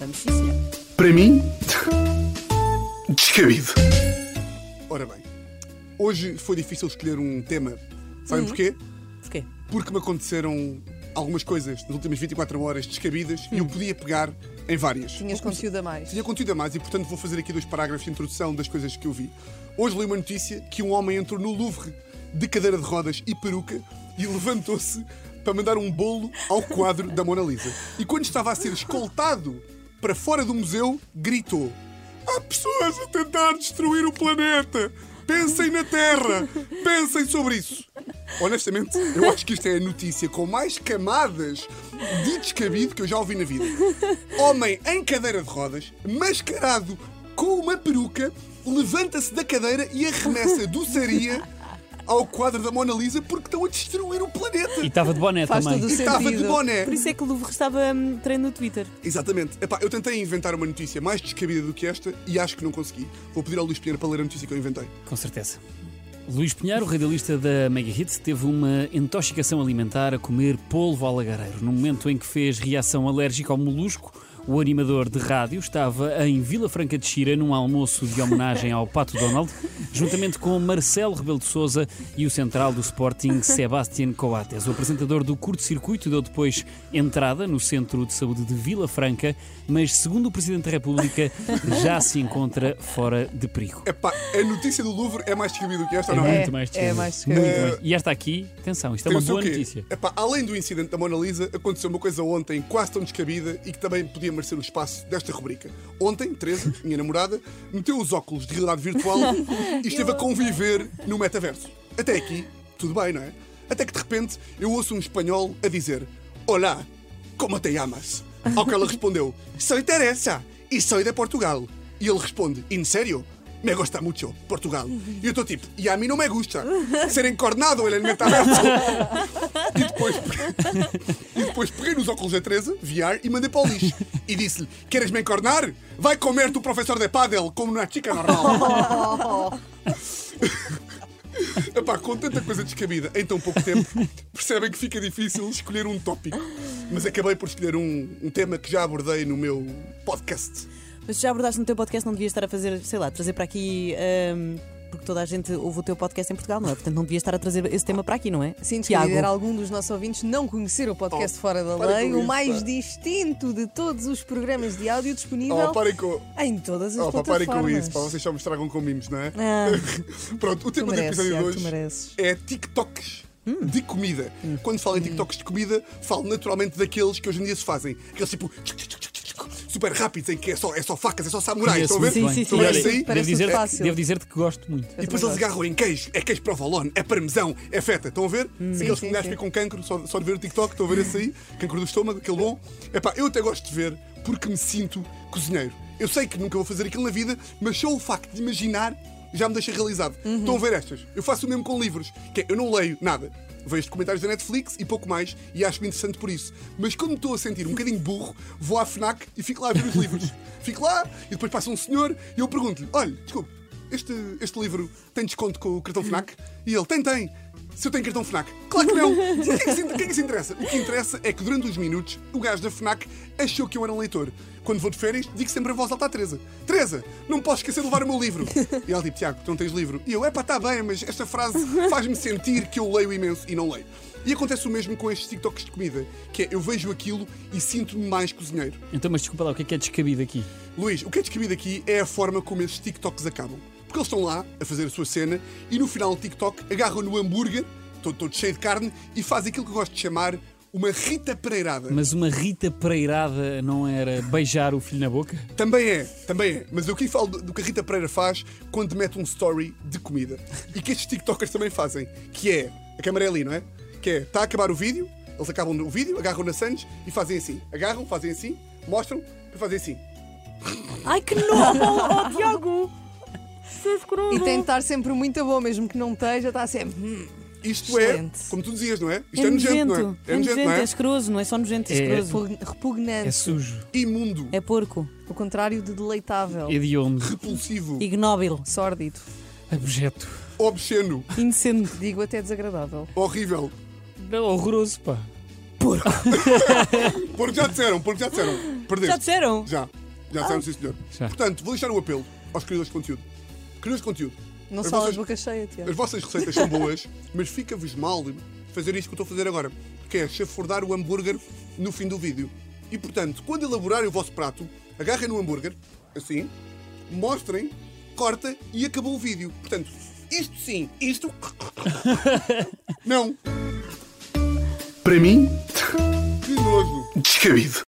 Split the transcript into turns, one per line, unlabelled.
Vamos sim, senhor.
Para mim, descabido. Ora bem, hoje foi difícil escolher um tema. Sabem porquê?
Porquê?
Porque me aconteceram algumas coisas nas últimas 24 horas descabidas e eu podia pegar em várias.
Tinhas conteúdo a mais.
Tinha conteúdo a mais e, portanto, vou fazer aqui dois parágrafos de introdução das coisas que eu vi. Hoje li uma notícia que um homem entrou no Louvre de cadeira de rodas e peruca e levantou-se para mandar um bolo ao quadro da Mona Lisa. E quando estava a ser escoltado para fora do museu, gritou: Há pessoas a tentar destruir o planeta! Pensem na Terra! Pensem sobre isso! Honestamente, eu acho que isto é a notícia com mais camadas de descabido que eu já ouvi na vida. Homem em cadeira de rodas, mascarado com uma peruca, levanta-se da cadeira e arremessa doçaria ao quadro da Mona Lisa porque estão a destruir o planeta.
E estava de boné
Faz
também.
todo o
E estava de boné.
Por isso é que o Louvre estava hum, treino no Twitter.
Exatamente. Epá, eu tentei inventar uma notícia mais descabida do que esta e acho que não consegui. Vou pedir ao Luís Pinheiro para ler a notícia que eu inventei.
Com certeza. Luís Pinheiro, radialista da Mega Hits, teve uma intoxicação alimentar a comer polvo alagareiro. No momento em que fez reação alérgica ao molusco, o animador de rádio estava em Vila Franca de Xira num almoço de homenagem ao Pato Donald, juntamente com Marcelo Rebelo de Sousa e o central do Sporting, Sebastián Coates. O apresentador do curto-circuito deu depois entrada no Centro de Saúde de Vila Franca, mas, segundo o Presidente da República, já se encontra fora de perigo.
Epá, a notícia do Louvre é mais descabida do que esta,
É
não é?
muito mais
é
descabido.
mais.
Muito mais. E esta aqui, atenção, isto é uma boa notícia.
Epá, além do incidente da Mona Lisa, aconteceu uma coisa ontem quase tão descabida e que também podia merecer o espaço desta rubrica. Ontem, Teresa, minha namorada, meteu os óculos de realidade virtual e esteve a conviver no metaverso. Até aqui, tudo bem, não é? Até que de repente eu ouço um espanhol a dizer: Olá, como te llamas? Ao que ela respondeu: Soy Teresa e soy de Portugal. E ele responde: En sério? Me gusta mucho Portugal. E eu estou tipo, e a mim não me gusta ser encornado en el metaverso. E depois, e depois peguei nos óculos da Teresa, VR, e mandei para o lixo. E disse-lhe: Queres me encornar? Vai comer-te o professor de pádel como na chica normal. Epá, com tanta coisa descabida em tão pouco tempo, percebem que fica difícil escolher um tópico. Mas acabei por escolher um, um tema que já abordei no meu podcast.
Mas já abordaste no teu podcast, não devias estar a fazer, sei lá, trazer para aqui. hum, porque toda a gente ouve o teu podcast em Portugal, não é? Portanto, não devias estar a trazer esse tema para aqui, não é?
Sinto que
Tiago.
lidera algum dos nossos ouvintes não conhecer o podcast
Oh,
Fora da
para
Lei, o mais
pá.
distinto de todos os programas de áudio disponível
Oh, parem com,
em todas as
oh, pá, parem
plataformas.
com isso, pá, vocês só me estragam com mimos, não é?
Ah,
Pronto, o tema do episódio de
Tiago,
hoje
tu mereces.
é TikToks. De comida. Quando falo em TikToks de comida, falo naturalmente daqueles que hoje em dia se fazem. Aqueles tipo. Super rápidos, em que é só, é só facas, é só samurais. Estão a ver?
Sim, sim, sim.
E olha,
Parece aí?
devo
Parece
dizer-
fácil.
Devo dizer-te que gosto muito.
E depois eles agarram em queijo. É queijo provolone, é parmesão, é feta. Estão a ver? Aqueles
sim,
que mulheres
sim.
ficam com cancro só, só de ver o TikTok. Estão a ver esse aí? Cancro do estômago, aquele bom. Epá, eu até gosto de ver porque me sinto cozinheiro. Eu sei que nunca vou fazer aquilo na vida, mas só o facto de imaginar já me deixa realizado. Estão a ver estas? Eu faço o mesmo com livros. Que é, eu não leio nada. Vejo documentários da Netflix e pouco mais, e acho-me interessante por isso. Mas quando me estou a sentir um bocadinho burro, vou à FNAC e fico lá a ver os livros. Fico lá e depois passa um senhor e eu pergunto-lhe: olha, desculpe, este, este livro tem desconto com o cartão FNAC? E ele: tem, tem. Se eu tenho cartão FNAC? Claro que não! O que, é que, se, o que é que se interessa? O que interessa é que durante uns minutos o gajo da FNAC achou que eu era um leitor. Quando vou de férias, digo sempre em voz alta à Teresa: Teresa, não posso esquecer de levar o meu livro. E ela diz: Tiago, tu não tens livro. E eu: é pá, está bem, mas esta frase faz-me sentir que eu leio imenso e não leio. E acontece o mesmo com estes TikToks de comida, que é eu vejo aquilo e sinto-me mais cozinheiro.
Então, mas desculpa lá, o que é que é descabido aqui?
Luís, o que é descabido aqui é a forma como estes TikToks acabam. Porque eles estão lá a fazer a sua cena e no final do TikTok agarram no hambúrguer, todo, todo cheio de carne, e fazem aquilo que eu gosto de chamar uma Rita Pereirada.
Mas uma Rita Pereirada não era beijar o filho na boca?
Também é, também é. Mas eu aqui falo do, do que a Rita Pereira faz quando mete um story de comida. E que estes TikTokers também fazem. Que é, a câmera é ali, não é? Que é, está a acabar o vídeo, eles acabam o vídeo, agarram na Sandes e fazem assim. Agarram, fazem assim, mostram e fazem assim.
Ai que nojo! Oh, Tiago! É.
E tem de estar sempre muito bom, mesmo que não esteja, está sempre. hum.
Isto
Excelente.
é, como tu dizias, não é? Isto
É
é, nojento, não
nojento,
é? É nojento, não
é
é?
escroso, não é só nojento, é
É-
escroso.
Repug- Repugnante.
É sujo,
Imundo,
É porco,
O contrário de deleitável.
hediondo,
repulsivo,
ignóbil,
Sórdido.
abjeto.
obsceno,
indecente.
Digo até desagradável.
horrível.
Não, horroroso, pá.
Porque já disseram, porque já disseram. Perdeste.
Já disseram?
Já. Já disseram, sim, senhor.
Já.
Portanto, vou deixar um apelo aos criadores de conteúdo. Criadores de conteúdo.
Não
As
só
vossas-
de boca cheia, Tiago.
As vossas receitas são boas, mas fica-vos mal fazer isto que eu estou a fazer agora, que é chafurdar o hambúrguer no fim do vídeo. E portanto, quando elaborarem o vosso prato, agarrem no hambúrguer, assim, mostrem, corta e acabou o vídeo. Portanto, isto sim, isto. Não.
Para mim,
Que nojo.
descabido.